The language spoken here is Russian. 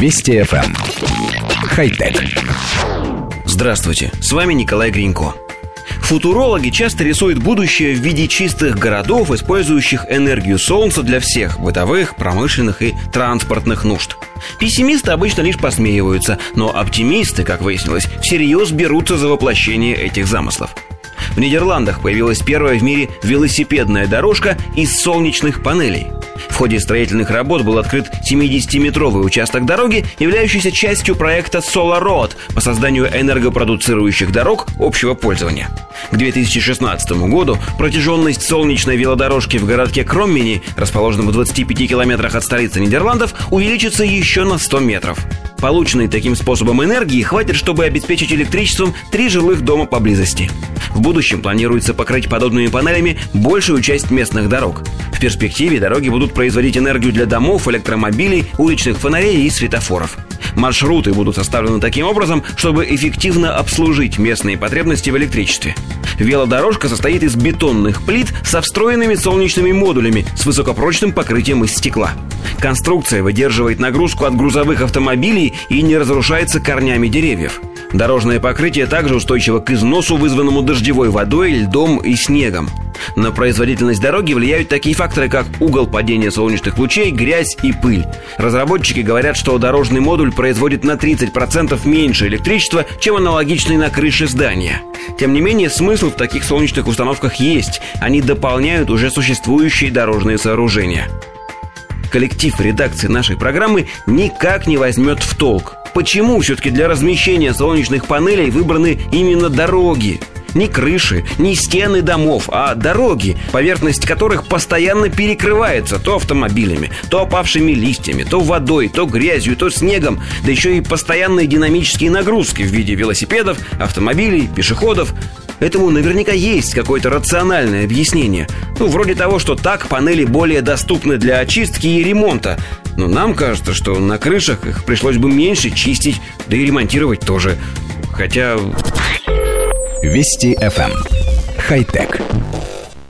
Вести FM. Эм. Хай-тек. Здравствуйте, с вами Николай Гринько. Футурологи часто рисуют будущее в виде чистых городов, использующих энергию Солнца для всех бытовых, промышленных и транспортных нужд. Пессимисты обычно лишь посмеиваются, но оптимисты, как выяснилось, всерьез берутся за воплощение этих замыслов. В Нидерландах появилась первая в мире велосипедная дорожка из солнечных панелей – в ходе строительных работ был открыт 70-метровый участок дороги, являющийся частью проекта Solar Road по созданию энергопродуцирующих дорог общего пользования. К 2016 году протяженность солнечной велодорожки в городке Кроммени, расположенном в 25 километрах от столицы Нидерландов, увеличится еще на 100 метров. Полученной таким способом энергии хватит, чтобы обеспечить электричеством три жилых дома поблизости. В будущем планируется покрыть подобными панелями большую часть местных дорог. В перспективе дороги будут производить энергию для домов, электромобилей, уличных фонарей и светофоров. Маршруты будут составлены таким образом, чтобы эффективно обслужить местные потребности в электричестве. Велодорожка состоит из бетонных плит со встроенными солнечными модулями с высокопрочным покрытием из стекла. Конструкция выдерживает нагрузку от грузовых автомобилей и не разрушается корнями деревьев. Дорожное покрытие также устойчиво к износу, вызванному дождевой водой, льдом и снегом. На производительность дороги влияют такие факторы, как угол падения солнечных лучей, грязь и пыль. Разработчики говорят, что дорожный модуль производит на 30% меньше электричества, чем аналогичный на крыше здания. Тем не менее, смысл в таких солнечных установках есть. Они дополняют уже существующие дорожные сооружения. Коллектив редакции нашей программы никак не возьмет в толк. Почему все-таки для размещения солнечных панелей выбраны именно дороги? Ни крыши, ни стены домов, а дороги, поверхность которых постоянно перекрывается то автомобилями, то опавшими листьями, то водой, то грязью, то снегом, да еще и постоянные динамические нагрузки в виде велосипедов, автомобилей, пешеходов. Этому наверняка есть какое-то рациональное объяснение. Ну, вроде того, что так панели более доступны для очистки и ремонта. Но нам кажется, что на крышах их пришлось бы меньше чистить, да и ремонтировать тоже. Хотя... Вести FM. Эм. Хай-тек.